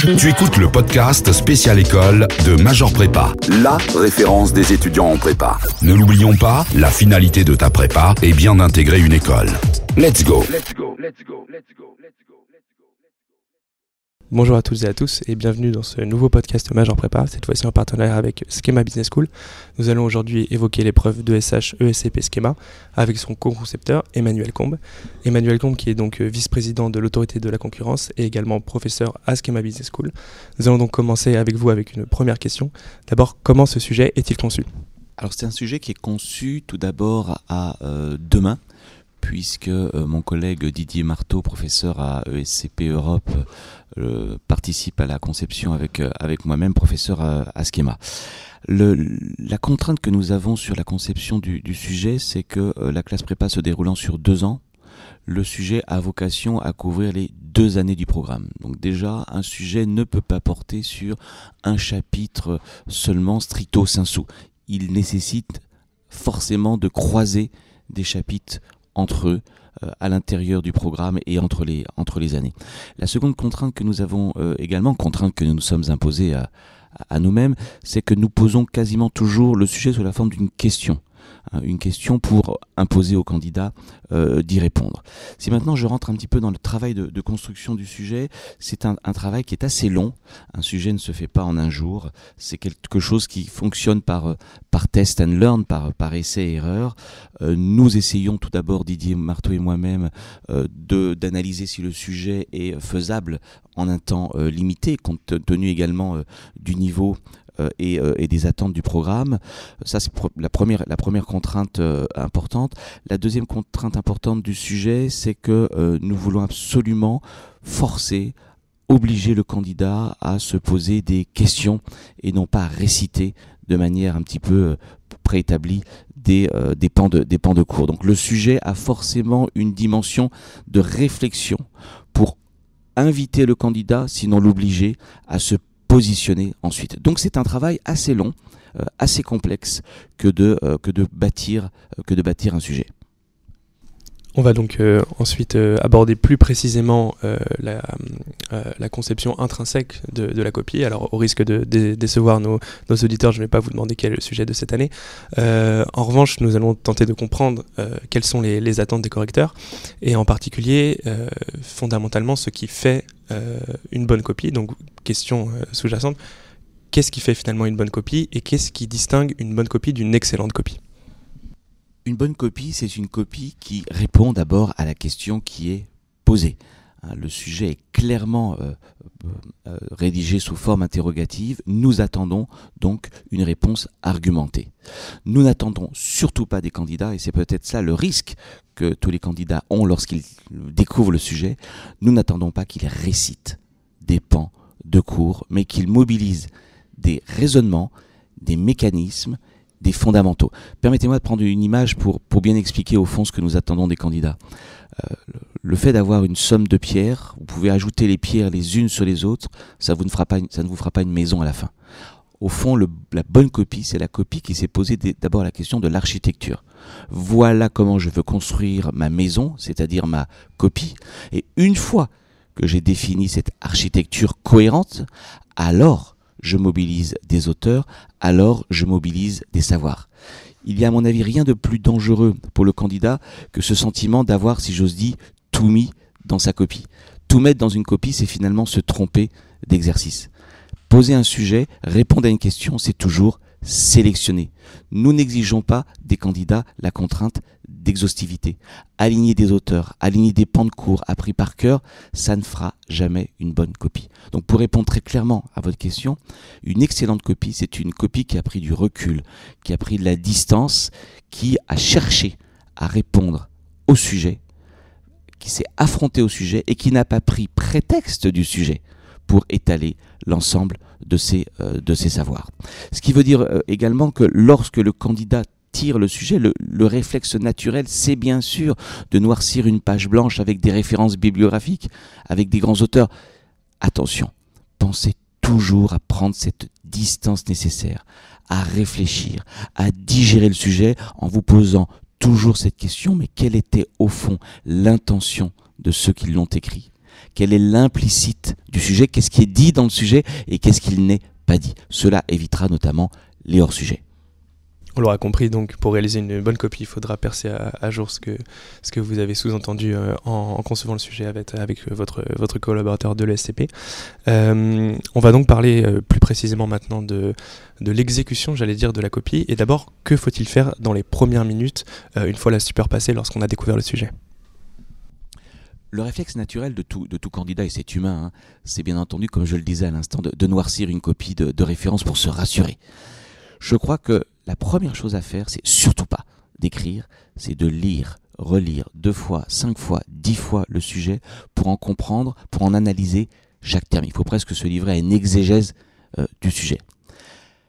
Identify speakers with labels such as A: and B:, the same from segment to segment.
A: Tu écoutes le podcast Spécial École de Major Prépa, la référence des étudiants en prépa. Ne l'oublions pas, la finalité de ta prépa est bien d'intégrer une école. Let's go.
B: Bonjour à toutes et à tous et bienvenue dans ce nouveau podcast Major Prépa, cette fois-ci en partenariat avec Schema Business School. Nous allons aujourd'hui évoquer l'épreuve de SH ESCP Schema avec son co-concepteur Emmanuel Combe. Emmanuel Combe qui est donc vice-président de l'autorité de la concurrence et également professeur à Schema Business School. Nous allons donc commencer avec vous avec une première question. D'abord, comment ce sujet est-il conçu?
C: Alors c'est un sujet qui est conçu tout d'abord à euh, demain puisque euh, mon collègue Didier Marteau, professeur à ESCP Europe, euh, participe à la conception avec, euh, avec moi-même, professeur à, Schema. La contrainte que nous avons sur la conception du sujet, c'est que la classe prépa se déroulant sur deux ans, le sujet a vocation à couvrir les deux années du programme. Donc déjà, un sujet ne peut pas porter sur un chapitre seulement stricto sensu. Il nécessite forcément de croiser des chapitres entre eux euh, à l'intérieur du programme et entre les, entre les années. La seconde contrainte que nous avons euh, également, contrainte que nous nous sommes imposées à, à nous-mêmes, c'est que nous posons quasiment toujours le sujet sous la forme d'une question. Hein, une question pour imposer au candidat euh, d'y répondre. Si maintenant je rentre un petit peu dans le travail de, construction du sujet, c'est un, travail qui est assez long. Un sujet ne se fait pas en un jour. C'est quelque chose qui fonctionne par, par test and learn, par, par essai et erreur. Euh, nous essayons tout d'abord, Didier Marteau et moi-même, euh, d'analyser si le sujet est faisable en un temps euh, limité, compte tenu également euh, du niveau euh, et, et, des attentes du programme. Ça, c'est la première, contrainte importante. La deuxième contrainte importante du sujet, c'est que nous voulons absolument forcer obliger le candidat à se poser des questions et non pas à réciter de manière un petit peu préétablie des, euh, des, pans de, des pans de cours. Donc le sujet a forcément une dimension de réflexion pour inviter le candidat, sinon l'obliger, à se positionner ensuite. Donc c'est un travail assez long, euh, assez complexe que de, euh, que de, bâtir, que de bâtir un sujet.
B: On va donc euh, ensuite euh, aborder plus précisément euh, la, euh, la, conception intrinsèque de, la copie. Alors au risque de, décevoir nos, auditeurs, je ne vais pas vous demander quel est le sujet de cette année. Euh, en revanche, nous allons tenter de comprendre euh, quelles sont les, attentes des correcteurs et en particulier fondamentalement ce qui fait une bonne copie. Donc question sous-jacente, qu'est-ce qui fait finalement une bonne copie et qu'est-ce qui distingue une bonne copie d'une excellente copie?
C: Une bonne copie, c'est une copie qui répond d'abord à la question qui est posée. Hein, le sujet est clairement euh, euh, rédigé sous forme interrogative. Nous attendons donc une réponse argumentée. Nous n'attendons surtout pas des candidats, et c'est peut-être ça le risque que tous les candidats ont lorsqu'ils découvrent le sujet. Nous n'attendons pas qu'ils récitent des pans de cours, mais qu'ils mobilisent des raisonnements, des mécanismes, des fondamentaux. Permettez-moi de prendre une image pour, bien expliquer au fond ce que nous attendons des candidats. Euh, le fait d'avoir une somme de pierres, vous pouvez ajouter les pierres les unes sur les autres, ça, ne, vous fera pas une maison à la fin. Au fond, la bonne copie, c'est la copie qui s'est posée d'abord la question de l'architecture. Voilà comment je veux construire ma maison, c'est-à-dire ma copie. Et une fois que j'ai défini cette architecture cohérente, alors je mobilise des auteurs, alors je mobilise des savoirs. Il y a à mon avis rien de plus dangereux pour le candidat que ce sentiment d'avoir, si j'ose dire, tout mis dans sa copie. Tout mettre dans une copie, c'est finalement se tromper d'exercice. Poser un sujet, répondre à une question, c'est toujours sélectionner. Nous n'exigeons pas des candidats la contrainte d'exhaustivité. Aligner des auteurs, aligner des pans de cours appris par cœur, ça ne fera jamais une bonne copie. Donc pour répondre très clairement à votre question, une excellente copie, c'est une copie qui a pris du recul, qui a pris de la distance, qui a cherché à répondre au sujet, qui s'est affronté au sujet et qui n'a pas pris prétexte du sujet pour étaler l'ensemble de ses, euh, de ses savoirs. Ce qui veut dire euh, également que lorsque le candidat tire le sujet, le, le réflexe naturel, c'est bien sûr de noircir une page blanche avec des références bibliographiques, avec des grands auteurs. Attention, pensez toujours à prendre cette distance nécessaire, à réfléchir, à digérer le sujet en vous posant toujours cette question, mais quelle était au fond l'intention de ceux qui l'ont écrit? Quel est l'implicite du sujet? Qu'est-ce qui est dit dans le sujet et qu'est-ce qu'il n'est pas dit? Cela évitera notamment les hors-sujets.
B: On l'aura compris, donc pour réaliser une bonne copie, il faudra percer à, jour ce que, vous avez sous-entendu euh, en, concevant le sujet avec, votre, collaborateur de l'ESCP. Euh, on va donc parler euh, plus précisément maintenant de, l'exécution, j'allais dire, de la copie. Et d'abord, que faut-il faire dans les premières minutes, une fois la super passée, lorsqu'on a découvert le sujet?
C: Le réflexe naturel de tout, candidat, et c'est humain, hein, c'est bien entendu, comme je le disais à l'instant, de, noircir une copie de référence pour se rassurer. Je crois que la première chose à faire, c'est surtout pas d'écrire, c'est de lire, relire deux fois, cinq fois, dix fois le sujet pour en comprendre, pour en analyser chaque terme. Il faut presque se livrer à une exégèse euh, du sujet.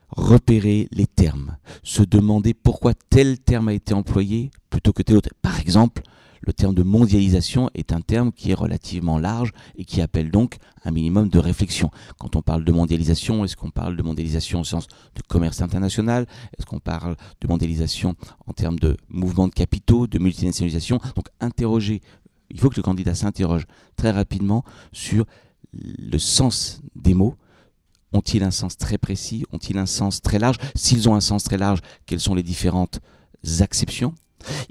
C: Repérer les termes, se demander pourquoi tel terme a été employé plutôt que tel autre. Par exemple, le terme de mondialisation est un terme qui est relativement large et qui appelle donc un minimum de réflexion. Quand on parle de mondialisation, est-ce qu'on parle de mondialisation au sens de commerce international? Est-ce qu'on parle de mondialisation en termes de mouvement de capitaux, de multinationalisation? Donc interroger, il faut que le candidat s'interroge très rapidement sur le sens des mots, ont-ils un sens très précis? Ont-ils un sens très large? S'ils ont un sens très large, quelles sont les différentes acceptions?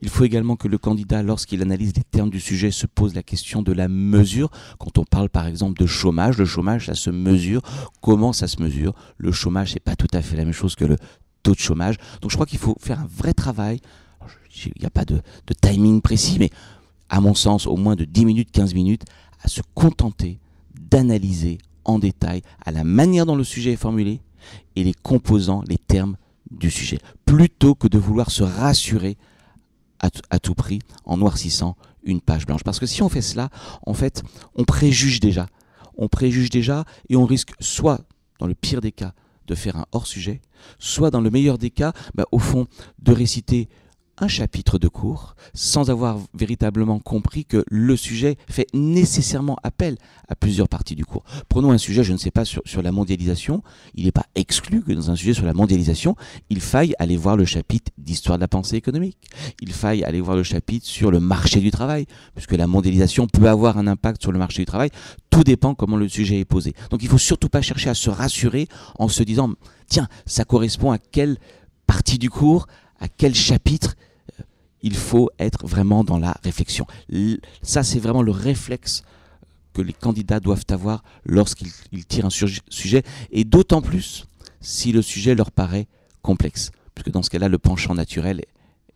C: Il faut également que le candidat, lorsqu'il analyse les termes du sujet, se pose la question de la mesure. Quand on parle par exemple de chômage, le chômage, ça se mesure. Comment ça se mesure? Le chômage, c'est pas tout à fait la même chose que le taux de chômage. Donc je crois qu'il faut faire un vrai travail. Il n'y a pas de, timing précis, mais à mon sens, au moins de 10 minutes, 15 minutes, à se contenter d'analyser en détail à la manière dont le sujet est formulé et les composants, les termes du sujet, plutôt que de vouloir se rassurer à, tout prix en noircissant une page blanche. Parce que si on fait cela, en fait, on préjuge déjà. On préjuge déjà et on risque soit, dans le pire des cas, de faire un hors-sujet, soit dans le meilleur des cas, bah, au fond, de réciter un chapitre de cours sans avoir véritablement compris que le sujet fait nécessairement appel à plusieurs parties du cours. Prenons un sujet, je ne sais pas, sur, sur la mondialisation. Il n'est pas exclu que dans un sujet sur la mondialisation, il faille aller voir le chapitre d'histoire de la pensée économique. Il faille aller voir le chapitre sur le marché du travail, puisque la mondialisation peut avoir un impact sur le marché du travail. Tout dépend comment le sujet est posé. Donc il ne faut surtout pas chercher à se rassurer en se disant, tiens, ça correspond à quelle partie du cours, à quel chapitre il faut être vraiment dans la réflexion. Ça, c'est vraiment le réflexe que les candidats doivent avoir lorsqu'ils tirent un sujet, et d'autant plus si le sujet leur paraît complexe, puisque dans ce cas-là, le penchant naturel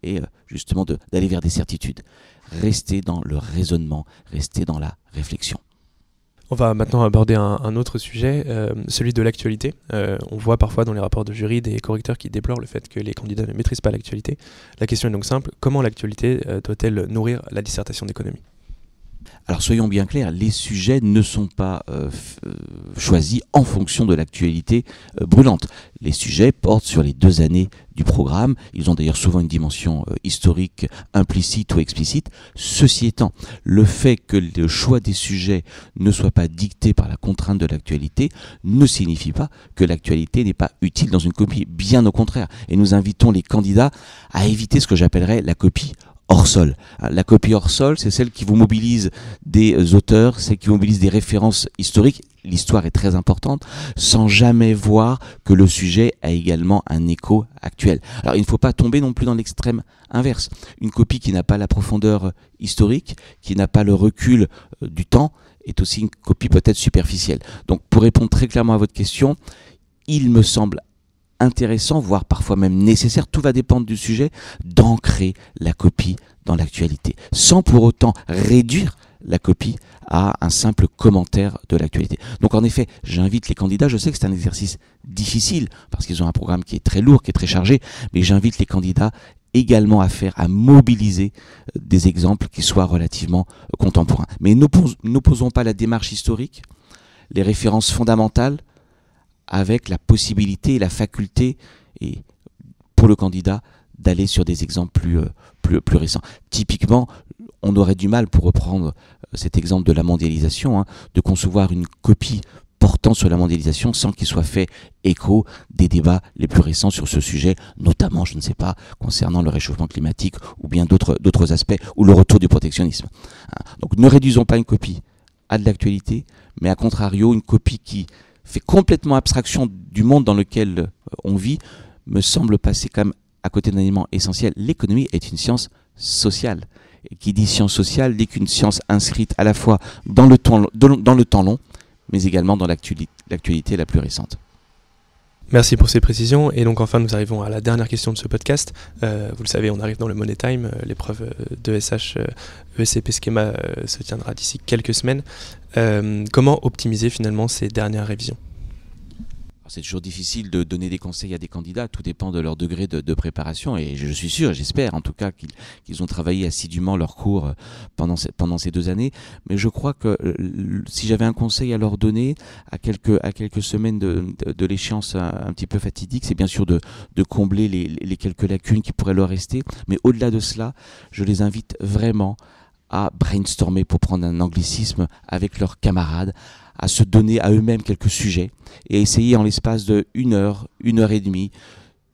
C: est, euh, justement d'aller vers des certitudes. Rester dans le raisonnement, rester dans la réflexion.
B: On va maintenant aborder un, autre sujet, euh, celui de l'actualité. Euh, on voit parfois dans les rapports de jury des correcteurs qui déplorent le fait que les candidats ne maîtrisent pas l'actualité. La question est donc simple, comment l'actualité euh, doit-elle nourrir la dissertation d'économie?
C: Alors soyons bien clairs, les sujets ne sont pas euh, euh, choisis en fonction de l'actualité euh, brûlante. Les sujets portent sur les deux années du programme. Ils ont d'ailleurs souvent une dimension historique implicite ou explicite. Ceci étant, le fait que le choix des sujets ne soit pas dicté par la contrainte de l'actualité ne signifie pas que l'actualité n'est pas utile dans une copie. Bien au contraire. Et nous invitons les candidats à éviter ce que j'appellerais la copie sol. La copie hors sol, c'est celle qui vous mobilise des euh, auteurs, celle qui mobilise des références historiques. L'histoire est très importante, sans jamais voir que le sujet a également un écho actuel. Alors il ne faut pas tomber non plus dans l'extrême inverse. Une copie qui n'a pas la profondeur historique, qui n'a pas le recul euh, du temps, est aussi une copie peut-être superficielle. Donc pour répondre très clairement à votre question, il me semble intéressant, voire parfois même nécessaire, tout va dépendre du sujet, d'ancrer la copie dans l'actualité, sans pour autant réduire la copie à un simple commentaire de l'actualité. Donc en effet, j'invite les candidats, je sais que c'est un exercice difficile, parce qu'ils ont un programme qui est très lourd, qui est très chargé, mais j'invite les candidats également à faire, à mobiliser euh, des exemples qui soient relativement euh, contemporains. Mais n'opposons pas la démarche historique, les références fondamentales, avec la possibilité et la faculté et pour le candidat d'aller sur des exemples plus, euh, plus, récents. Typiquement, on aurait du mal, pour reprendre euh, cet exemple de la mondialisation, hein, de concevoir une copie portant sur la mondialisation sans qu'il soit fait écho des débats les plus récents sur ce sujet, notamment, je ne sais pas, concernant le réchauffement climatique ou bien d'autres aspects, ou le retour du protectionnisme. Hein. Donc ne réduisons pas une copie a de l'actualité, mais à contrario, une copie qui fait complètement abstraction du monde dans lequel euh, on vit me semble passer quand même à côté d'un élément essentiel. L'économie est une science sociale. Et qui dit science sociale dit qu'une science inscrite à la fois dans le temps, dans le temps long, mais également dans l'actualité la plus récente.
B: Merci pour ces précisions. Et donc enfin, nous arrivons à la dernière question de ce podcast. Euh, vous le savez, on arrive dans le Money Time. Euh, l'épreuve euh, de SH ESCP Schema se tiendra d'ici quelques semaines. comment optimiser finalement ces dernières révisions?
C: C'est toujours difficile de donner des conseils à des candidats, tout dépend de leur degré de, préparation et je suis sûr, j'espère en tout cas qu'ils ont travaillé assidûment leur cours euh, pendant, ces deux années. Mais je crois que euh, si j'avais un conseil à leur donner à quelques, semaines de, l'échéance un, petit peu fatidique, c'est bien sûr de, combler les quelques lacunes qui pourraient leur rester. Mais au-delà de cela, je les invite vraiment à brainstormer pour prendre un anglicisme avec leurs camarades, à se donner à eux-mêmes quelques sujets et essayer en l'espace de une heure, une heure et demie,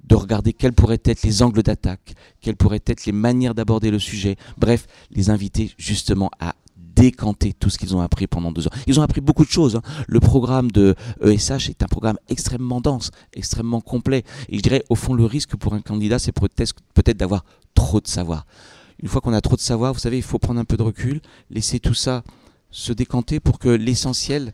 C: de regarder quels pourraient être les angles d'attaque, quelles pourraient être les manières d'aborder le sujet. Bref, les inviter justement à décanter tout ce qu'ils ont appris pendant deux ans. Ils ont appris beaucoup de choses. Hein. Le programme de ESH est un programme extrêmement dense, extrêmement complet. Et je dirais, au fond, le risque pour un candidat, c'est peut-être d'avoir trop de savoir. Une fois qu'on a trop de savoir, vous savez, il faut prendre un peu de recul, laisser tout ça se décanter pour que l'essentiel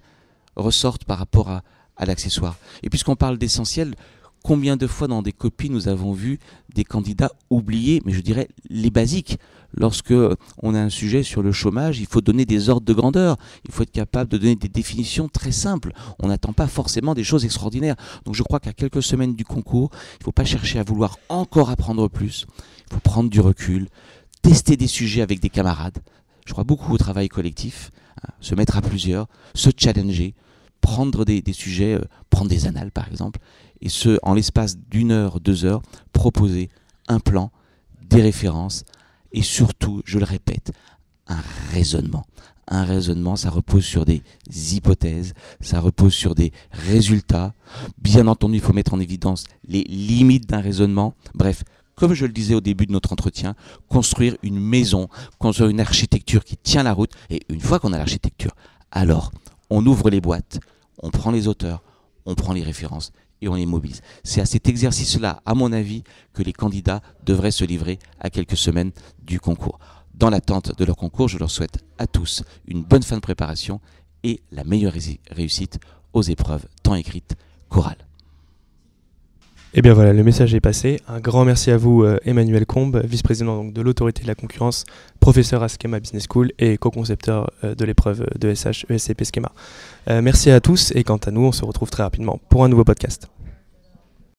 C: ressorte par rapport à, l'accessoire. Et puisqu'on parle d'essentiel, combien de fois dans des copies nous avons vu des candidats oublier, mais je dirais les basiques? Lorsque on a un sujet sur le chômage, il faut donner des ordres de grandeur, il faut être capable de donner des définitions très simples. On n'attend pas forcément des choses extraordinaires. Donc je crois qu'à quelques semaines du concours, il ne faut pas chercher à vouloir encore apprendre plus. Il faut prendre du recul, tester des sujets avec des camarades. Je crois beaucoup au travail collectif se mettre à plusieurs, se challenger, prendre des, sujets, euh, prendre des annales par exemple, et ce, en l'espace d'une heure, deux heures, proposer un plan, des références, et surtout, je le répète, un raisonnement. Un raisonnement, ça repose sur des hypothèses, ça repose sur des résultats. Bien entendu, il faut mettre en évidence les limites d'un raisonnement. Bref, comme je le disais au début de notre entretien, construire une maison, construire une architecture qui tient la route. Et une fois qu'on a l'architecture, alors on ouvre les boîtes, on prend les auteurs, on prend les références et on les mobilise. C'est à cet exercice-là, à mon avis, que les candidats devraient se livrer à quelques semaines du concours. Dans l'attente de leur concours, je leur souhaite à tous une bonne fin de préparation et la meilleure réussite aux épreuves tant écrites chorales.
B: Et eh bien voilà, le message est passé. Un grand merci à vous, euh, Emmanuel Combe, vice-président de l'autorité de la concurrence, professeur à Schema Business School et co-concepteur euh, de l'épreuve de SH ESCP Schema. Euh, merci à tous et quant à nous, on se retrouve très rapidement pour un nouveau podcast.